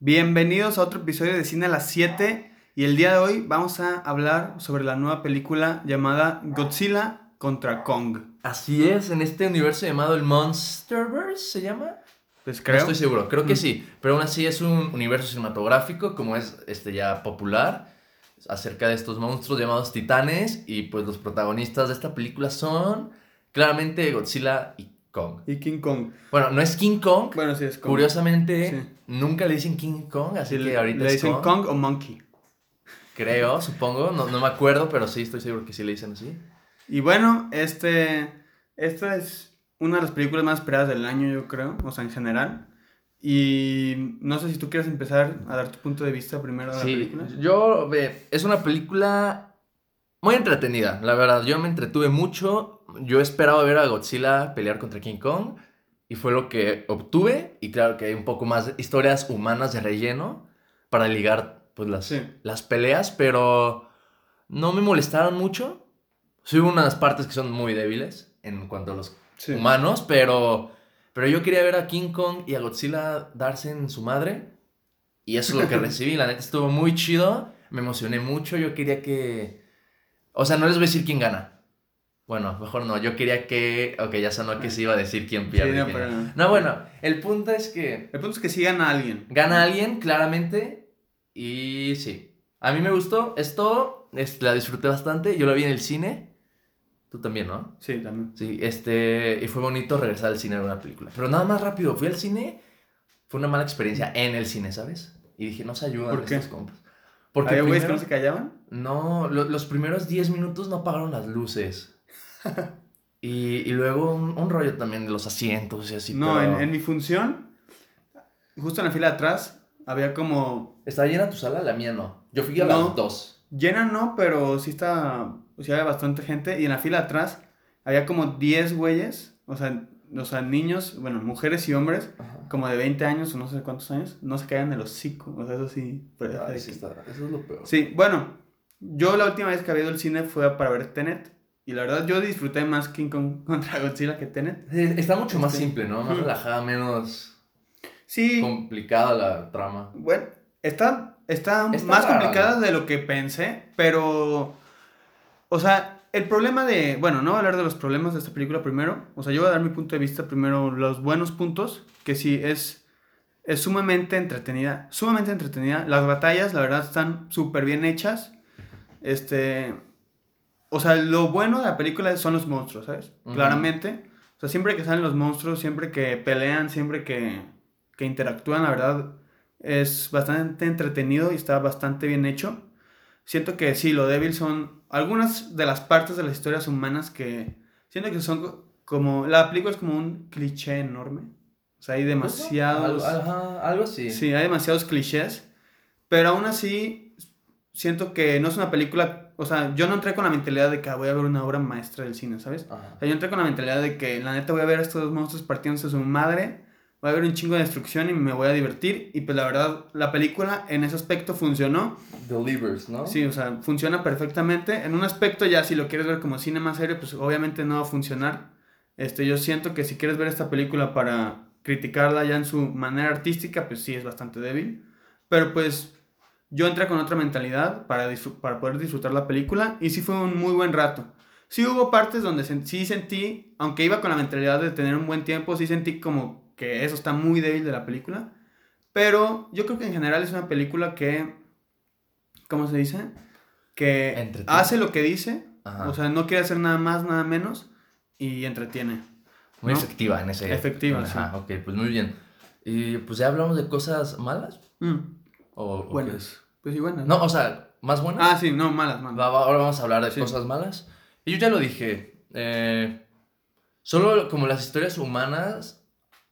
Bienvenidos a otro episodio de Cine a las 7 y el día de hoy vamos a hablar sobre la nueva película llamada Godzilla contra Kong. Así es, en este universo llamado el Monsterverse, ¿se llama? Pues No creo. estoy seguro, creo que Mm. sí, pero aún así es un universo cinematográfico como es este ya popular acerca de estos monstruos llamados titanes y pues los protagonistas de esta película son claramente Godzilla y Kong. Y King Kong. Bueno, no es King Kong, Bueno, sí, es Kong. curiosamente Sí. nunca le dicen King Kong, así Sí, que le, ahorita le es dicen Kong. Kong o Monkey. Creo, supongo, no, no me acuerdo, pero sí estoy seguro que sí le dicen así. Y bueno, este, esta es una de las películas más esperadas del año, yo creo, o sea, en general. Y no sé si tú quieres empezar a dar tu punto de vista primero de la Sí, película. yo, es una película muy entretenida, la verdad. Yo me entretuve mucho. Yo esperaba ver a Godzilla pelear contra King Kong y fue lo que obtuve. Y claro que hay un poco más de historias humanas de relleno para ligar pues las, Sí. las peleas, pero no me molestaron mucho. Sí hubo unas partes que son muy débiles en cuanto a los Sí. humanos, pero, pero yo quería ver a King Kong y a Godzilla darse en su madre. Y eso es lo que recibí. La neta estuvo muy chido. Me emocioné mucho. Yo quería que. O sea, no les voy a decir quién gana. Bueno, mejor no. Yo quería que. Ok, ya sonó que se iba a decir quién pierde. Sí, no, pero- bueno. El punto es que El punto es que sí gana alguien. gana alguien, claramente. Y sí. A mí me gustó. Esto es- la disfruté bastante. Yo la vi en el cine. Tú también, ¿no? Sí, también. Sí, este, y fue bonito regresar al cine a ver una película. Pero nada más rápido, fui al cine, fue una mala experiencia en el cine, ¿sabes? Y dije, no se ayudan ¿Por qué? estos compas. Porque ¿Había güeyes que primero- no se callaban? No, lo- los primeros 10 minutos no apagaron las luces. y, y luego un, un rollo también de los asientos y así. no, pero- en, en mi función, justo en la fila de atrás, había como... ¿Está llena tu sala? La mía no. Yo fui a No. las dos. Llena no, pero sí está... O sea, había bastante gente. Y en la fila de atrás había como 10 güeyes. O sea, o sea, niños, bueno, mujeres y hombres, como de 20 años o no sé cuántos años, no se caían el hocico. O sea, eso sí. de está- eso es lo peor. Sí, bueno, yo la última vez que había ido al cine fue para ver Tenet. Y la verdad, yo disfruté más King Kong contra Godzilla que Tenet. Sí, Está mucho más Este, simple, ¿no? Más relajada, menos Sí, complicada la trama. bueno, está, está, Está más rara, complicada ¿no? de lo que pensé, pero, o sea, el problema de, bueno, no voy a hablar de los problemas de esta película primero, o sea, yo voy a dar mi punto de vista primero, los buenos puntos, que sí, es, es sumamente entretenida, sumamente entretenida, las batallas, la verdad, están súper bien hechas, este, o sea, lo bueno de la película son los monstruos, ¿sabes? Ujú. Claramente, o sea, siempre que salen los monstruos, siempre que pelean, siempre que, que interactúan, la verdad, es bastante entretenido y está bastante bien hecho. Siento que sí, lo débil son algunas de las partes de las historias humanas que siento que son co- como la película es como un cliché enorme. O sea, hay demasiados Algo, ajá, algo así. Sí, hay demasiados clichés, pero aún así siento que no es una película, o sea, yo no entré con la mentalidad de que ah, voy a ver una obra maestra del cine, ¿sabes? Ajá. O sea, yo entré con la mentalidad de que la neta voy a ver a estos dos monstruos partiéndose su madre, voy a ver un chingo de destrucción y me voy a divertir. Y pues la verdad, la película en ese aspecto funcionó. Delivers, ¿no? Sí, o sea, funciona perfectamente. En un aspecto ya si lo quieres ver como cine más serio, pues obviamente no va a funcionar. Este, yo siento que si quieres ver esta película para criticarla ya en su manera artística, pues sí es bastante débil. Pero pues yo entré con otra mentalidad para, para poder disfrutar la película y sí fue un muy buen rato. Sí hubo partes donde sen- sí sentí, aunque iba con la mentalidad de tener un buen tiempo, sí sentí como que eso está muy débil de la película. Pero yo creo que en general es una película que, ¿cómo se dice? Que Entretiene. hace lo que dice, Ajá. o sea, no quiere hacer nada más, nada menos y entretiene. Muy ¿no? efectiva en ese. Efectiva, Ajá, ok, pues muy bien. Y pues ya hablamos de cosas malas. Mm, ¿O, buenas. es? Pues sí, buenas. No, o sea, más buenas. Ah, sí, no, malas, malas. Ahora vamos a hablar de Sí. cosas malas. Y yo ya lo dije. eh, solo como las historias humanas,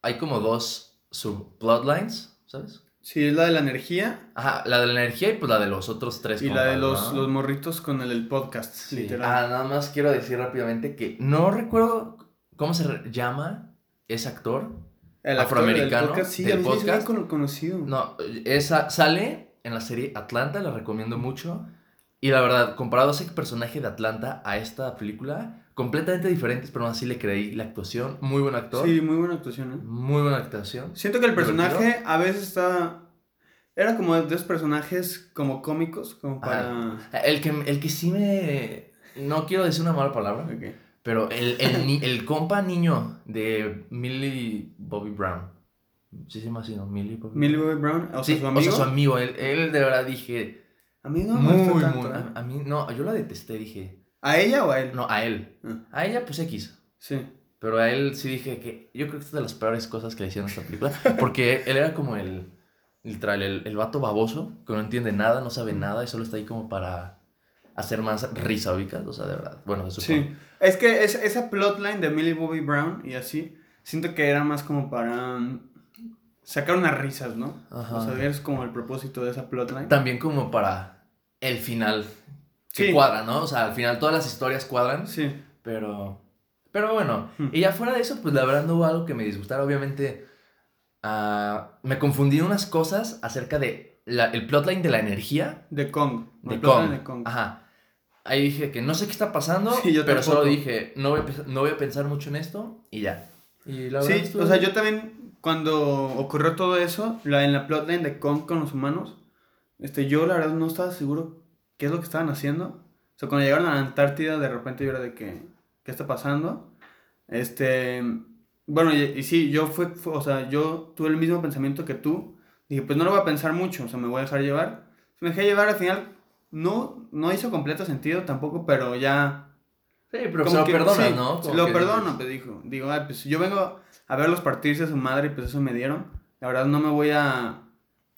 hay como dos sub-bloodlines, ¿sabes? Sí, es la de la energía Ajá, la de la energía y pues la de los otros tres. y la de los, ¿no? los morritos con el, el podcast, Sí. literal. Ah, nada más quiero decir rápidamente que no recuerdo cómo se llama ese actor. El actor del afroamericano podcast, sí, del podcast. conocido. No, esa sale en la serie Atlanta, la recomiendo mucho. Y la verdad, comparado a ese personaje de Atlanta a esta película, completamente diferentes, pero aún así le creí la actuación. Muy buen actor. Sí, muy buena actuación, ¿eh? Muy buena actuación. Siento que el ¿Divertido? personaje a veces está... Era como de esos personajes como cómicos, como para... El que, el que sí me... No quiero decir una mala palabra, Ok. Pero el, el, el compa niño de Millie Bobby Brown. Sí se llama así, ¿no? Millie Bobby Millie Bobby Brown, o sea, Sí, su o amigo. sea, su amigo. Él, él de verdad dije... A mí no me muy, gustó tanto, muy... ¿eh? A, a mí, no, yo la detesté, dije... ¿A ella o a él? No, a él. Ah, A ella, pues X. sí. Pero a él sí dije que yo creo que es de las peores cosas que le hicieron a esta película. Porque él era como el, literal, el, el vato baboso, que no entiende nada, no sabe nada y solo está ahí como para hacer más risa, ubicas. O sea, de verdad. Bueno, eso Sí. Es que es, esa plotline de Millie Bobby Brown y así, siento que era más como para mm, sacar unas risas, ¿no? Ajá. O sea, es como el propósito de esa plotline. También como para el final. Que Sí. cuadra, ¿no? O sea, al final todas las historias cuadran. Sí. Pero. Pero bueno. Hmm. Y ya fuera de eso, pues la verdad no hubo algo que me disgustara. Obviamente. ah, me confundí unas cosas acerca de la- el plotline de la energía. De Kong. De Kong. de Kong. Ajá. Ahí dije que no sé qué está pasando, Sí, yo pero solo tampoco. dije, no voy, a, no voy a pensar mucho en esto y ya. Y la Sí, o sea, yo también, cuando ocurrió todo eso, la, en la plotline de Kong con los humanos, este, yo la verdad no estaba seguro qué es lo que estaban haciendo. O sea, cuando llegaron a la Antártida, de repente yo era de que, ¿qué está pasando? Este, bueno, y, y sí, yo fue, fue- o sea, yo tuve el mismo pensamiento que tú. Dije, pues no lo voy a pensar mucho, o sea, me voy a dejar llevar. Me dejé llevar, al final, no, no hizo completo sentido tampoco, pero ya Sí, pero como se lo que- perdonas, sí, ¿no? Como lo que perdono, pues dijo. Digo, ay, pues yo vengo a verlos partirse a su madre y pues eso me dieron. La verdad no me voy a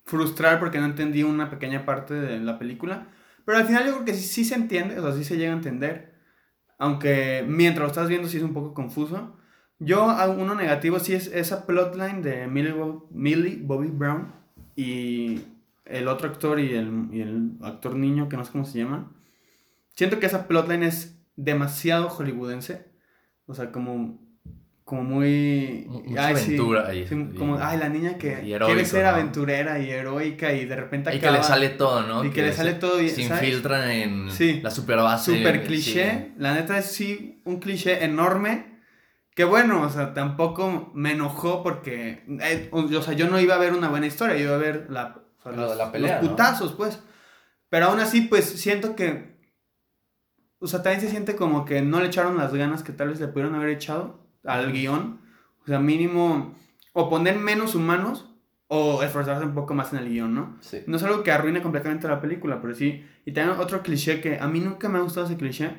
frustrar porque no entendí una pequeña parte de la película. Pero al final yo creo que sí, sí se entiende, o sea, sí se llega a entender. Aunque mientras lo estás viendo sí es un poco confuso. Yo, uno negativo sí es esa plotline de Millie, Millie Bobby Brown y el otro actor y el, y el actor niño que no sé cómo se llama. Siento que esa plotline es demasiado hollywoodense. O sea, como, como muy... Mu- mucha ay, sí, aventura ahí. sí, Y- como, ay, la niña que y quiere ser ¿no? aventurera y heroica y de repente Y que acaba... le sale todo, ¿no? y que le sale todo bien, Se ¿sabes? infiltran en Sí. la super base. Super cliché. La neta es sí un cliché enorme. Que bueno, o sea, tampoco me enojó porque. eh, o sea, yo no iba a ver una buena historia, yo iba a ver la, o sea, los, la pelea, los ¿no? putazos, pues. Pero aún así, pues siento que. O sea, también se siente como que no le echaron las ganas que tal vez le pudieron haber echado al guion. O sea, mínimo. O poner menos humanos o esforzarse un poco más en el guion, ¿no? Sí. No es algo que arruine completamente la película, pero sí. Y también otro cliché que a mí nunca me ha gustado ese cliché,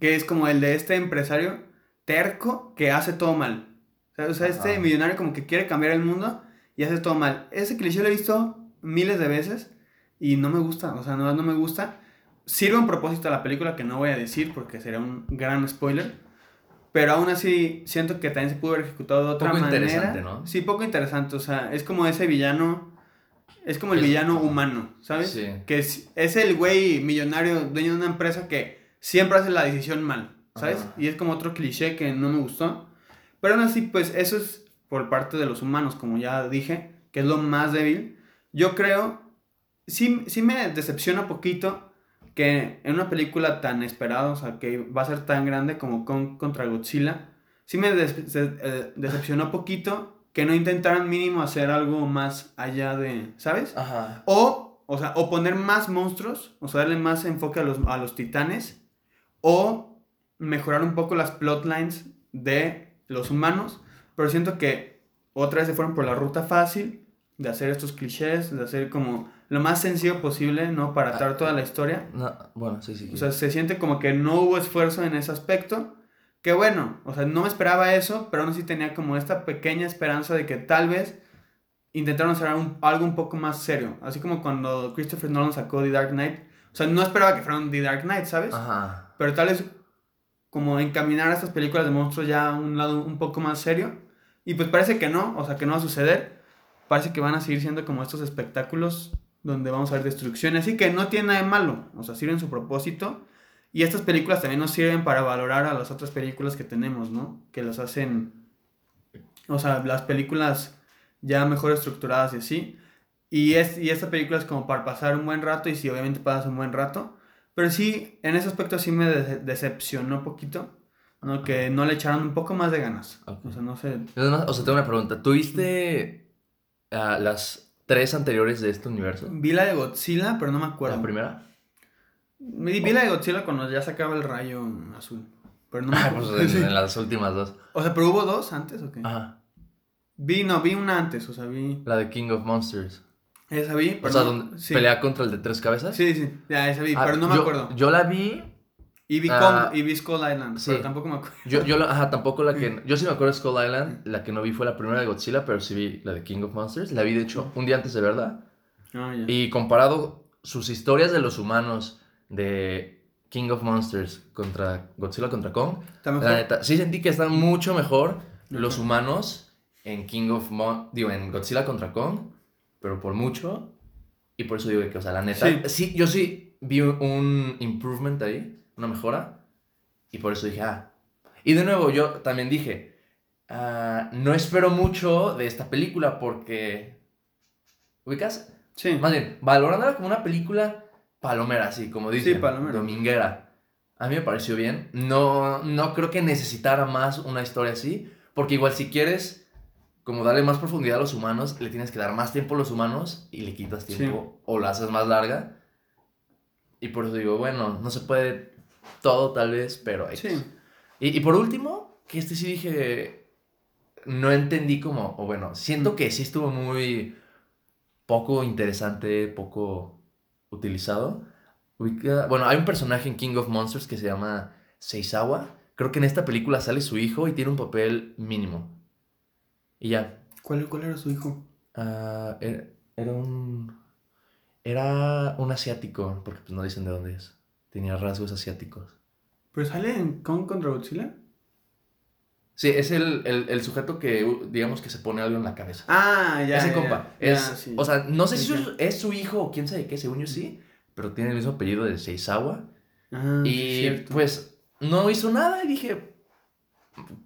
que es como el de este empresario terco que hace todo mal. O sea, o sea, este millonario como que quiere cambiar el mundo y hace todo mal. Ese cliché lo he visto miles de veces y no me gusta, o sea, no, no me gusta. Sirve un propósito a la película que no voy a decir porque sería un gran spoiler. Pero aún así siento que también se pudo haber ejecutado de otra Poco manera. interesante, ¿no? Sí, poco interesante. O sea, es como ese villano. Es como el Es- villano humano, ¿sabes? Sí. Que es, es el güey millonario, dueño de una empresa que siempre hace la decisión mal, ¿sabes? Ajá. Y es como otro cliché que no me gustó. Pero aún así, pues eso es por parte de los humanos, como ya dije, que es lo más débil. Yo creo, sí, sí me decepciona poquito que en una película tan esperada, o sea, que va a ser tan grande como Kong contra Godzilla, sí me eh, decepcionó poquito que no intentaran mínimo hacer algo más allá de, ¿sabes? Ajá. O, o sea, o poner más monstruos, o sea, darle más enfoque a los, a los titanes, o mejorar un poco las plotlines de los humanos, pero siento que otra vez se fueron por la ruta fácil de hacer estos clichés, de hacer como lo más sencillo posible, ¿no? Para atar toda la historia. No, bueno, sí, sí. O sea, se siente como que no hubo esfuerzo en ese aspecto. Que bueno, o sea, no me esperaba eso, pero aún así tenía como esta pequeña esperanza de que tal vez intentaron hacer un- algo un poco más serio. Así como cuando Christopher Nolan sacó The Dark Knight. O sea, no esperaba que fuera un The Dark Knight, ¿sabes? Ajá. Pero tal vez como encaminar a estas películas de monstruos ya a un lado un poco más serio. Y pues parece que no, o sea, que no va a suceder. Parece que van a seguir siendo como estos espectáculos donde vamos a ver destrucción. Así que no tiene nada de malo, o sea, sirven su propósito. Y estas películas también nos sirven para valorar a las otras películas que tenemos, ¿no? Que las hacen, o sea, las películas ya mejor estructuradas y así. Y, es, y esta película es como para pasar un buen rato y sí, obviamente pasas un buen rato. Pero sí, en ese aspecto sí me de- decepcionó poquito, ¿no? Que no le echaron un poco más de ganas. O sea, no sé. O sea, tengo una pregunta. ¿Tuviste ah, las tres anteriores de este universo? Vi la de Godzilla, pero no me acuerdo. ¿La primera? Vi, vi la de Godzilla cuando ya sacaba el rayo azul. Pero no me Ah, acuerdo. pues en las últimas dos. O sea, pero hubo dos antes o qué? Ajá. Vi, no, vi una antes, o sea, vi. La de King of Monsters. Esa vi, O sea, donde sí. pelea contra el de tres cabezas. Sí, sí, ya esa vi, Ah, pero no me yo- acuerdo. Yo la vi. Y vi, ah, y vi Skull Island, sí. pero tampoco me acuerdo. Yo, yo ajá, tampoco la que. Yo sí me acuerdo de Skull Island. La que no vi fue la primera de Godzilla, pero sí vi la de King of Monsters. La vi, de hecho, un día antes de verla. Ah. Y comparado sus historias de los humanos de King of Monsters contra Godzilla contra Kong, la neta, sí sentí que están mucho mejor los humanos en King of Mon digo, en Godzilla contra Kong, pero por mucho. Y por eso digo que, o sea, la neta, Sí. sí, yo sí vi un, improvement ahí, una mejora. Y por eso dije, ah. Y de nuevo, yo también dije, ah, no espero mucho de esta película porque. ¿Ubicas? Sí. Más bien, valorándola como una película palomera, así como dicen. Sí, palomera. Dominguera. A mí me pareció bien. No, no creo que necesitara más una historia así. Porque igual si quieres como darle más profundidad a los humanos, le tienes que dar más tiempo a los humanos y le quitas tiempo o la haces más larga. Y por eso digo, bueno, no se puede todo tal vez, pero... X. Sí. Y, y por último, que este sí dije, no entendí como, o bueno, siento Mm. que sí estuvo muy poco interesante, poco utilizado. Bueno, hay un personaje en King of Monsters que se llama Seizawa. Creo que en esta película sale su hijo y tiene un papel mínimo. Y ya. ¿Cuál, ¿Cuál era su hijo? Ah, era, era un... Era un asiático, porque pues no dicen de dónde es. Tenía rasgos asiáticos. ¿Pero sale en Kong contra Godzilla? Sí, es el, el, el sujeto que, digamos, que se pone algo en la cabeza. Ah, ya. Ese ya, compa. ya, es, sí. O sea, no sé si su- es su hijo o quién sabe qué, según yo sí, pero tiene el mismo apellido de Seizawa. Ah, y pues no hizo nada y dije,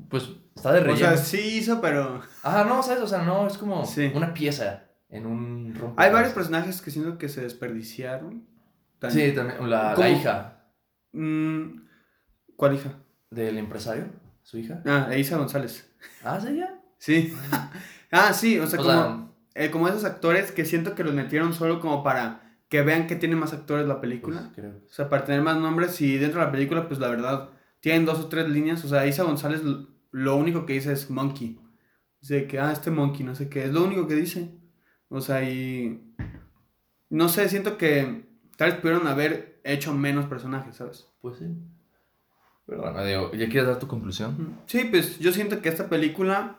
pues está de O relleno. sea, sí hizo, pero. Ajá, no, ¿sabes? O sea, no, es como Sí. una pieza en un rompecabezas. Hay varios personajes que siento que se desperdiciaron. Sí, también. La, la hija Mm, ¿Cuál hija? del empresario, su hija. Ah, Isa González. Ah, ¿sí ya? Sí. ah, sí, o sea, O como, sea, eh, como esos actores que siento que los metieron solo como para que vean que tiene más actores la película. pues, creo. O sea, para tener más nombres y dentro de la película, pues la verdad, tienen dos o tres líneas. O sea, Isa González lo único que dice es monkey. Dice que, ah, este monkey, no sé qué. Es lo único que dice. O sea, y... No sé, siento que tal vez pudieron haber hecho menos personajes, ¿sabes? Pues sí. Pero bueno, ¿ya quieres dar tu conclusión? Sí, pues yo siento que esta película,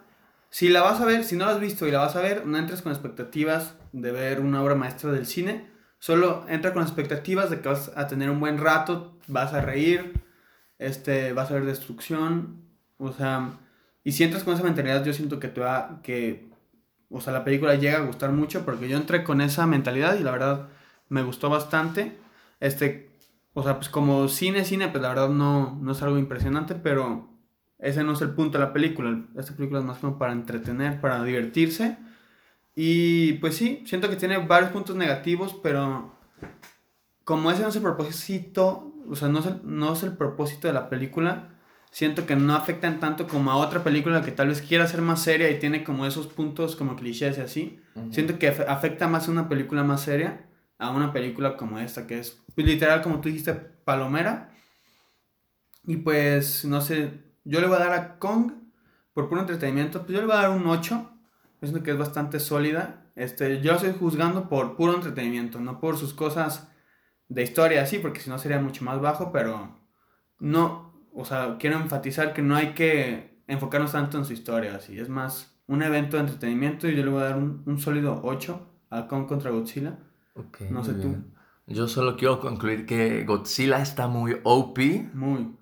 si la vas a ver, si no la has visto y la vas a ver, no entres con expectativas de ver una obra maestra del cine. Solo entra con expectativas de que vas a tener un buen rato, vas a reír, este, vas a ver destrucción, o sea, y si entras con esa mentalidad, yo siento que te va, que, o sea, la película llega a gustar mucho porque yo entré con esa mentalidad y la verdad me gustó bastante. Este, o sea, pues como cine, cine, pues la verdad no, no es algo impresionante, pero ese no es el punto de la película. Esta película es más como para entretener, para divertirse. Y pues sí, siento que tiene varios puntos negativos, pero como ese no es el propósito, o sea, no es el, no es el propósito de la película, siento que no afectan tanto como a otra película que tal vez quiera ser más seria y tiene como esos puntos como clichés y así. Siento que afe- afecta más a una película más seria a una película como esta, que es pues, literal, como tú dijiste, palomera. Y pues, no sé, yo le voy a dar a Kong por puro entretenimiento, pues yo le voy a dar un 8. Siento que es bastante sólida. Este, yo la estoy juzgando por puro entretenimiento, no por sus cosas de historia así, porque si no sería mucho más bajo, pero no, o sea, quiero enfatizar que no hay que enfocarnos tanto en su historia, así, es más un evento de entretenimiento y yo le voy a dar un, un sólido 8 a Kong contra Godzilla. Ok, No sé tú. Yo solo quiero concluir que Godzilla está muy OP. Muy.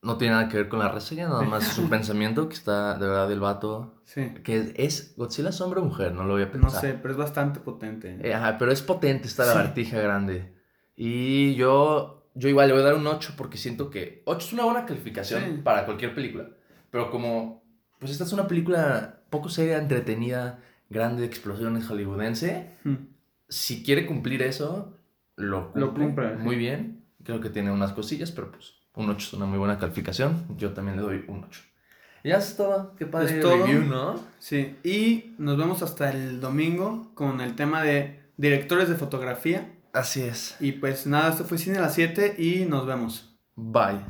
No tiene nada que ver con la reseña, nada más es un pensamiento que está de verdad del vato. Sí. Que es, Godzilla es hombre o mujer, no lo voy a No pensar. sé, pero es bastante potente. Eh, ajá, pero es potente esta Sí. lagartija grande. Y yo, yo igual le voy a dar un 8 porque siento que 8 es una buena calificación Sí. para cualquier película. Pero como, pues esta es una película poco seria, entretenida, grande, de explosiones hollywoodense. Mm. Si quiere cumplir eso, lo cumple, Lo cumple, sí. muy bien. Creo que tiene unas cosillas, pero pues un 8 es una muy buena calificación. Yo también le doy un 8. Ya es todo. Qué padre Es todo. review, ¿no? Sí, y nos vemos hasta el domingo con el tema de directores de fotografía. Así es. Y pues nada, esto fue Cine a las 7 y nos vemos. Bye.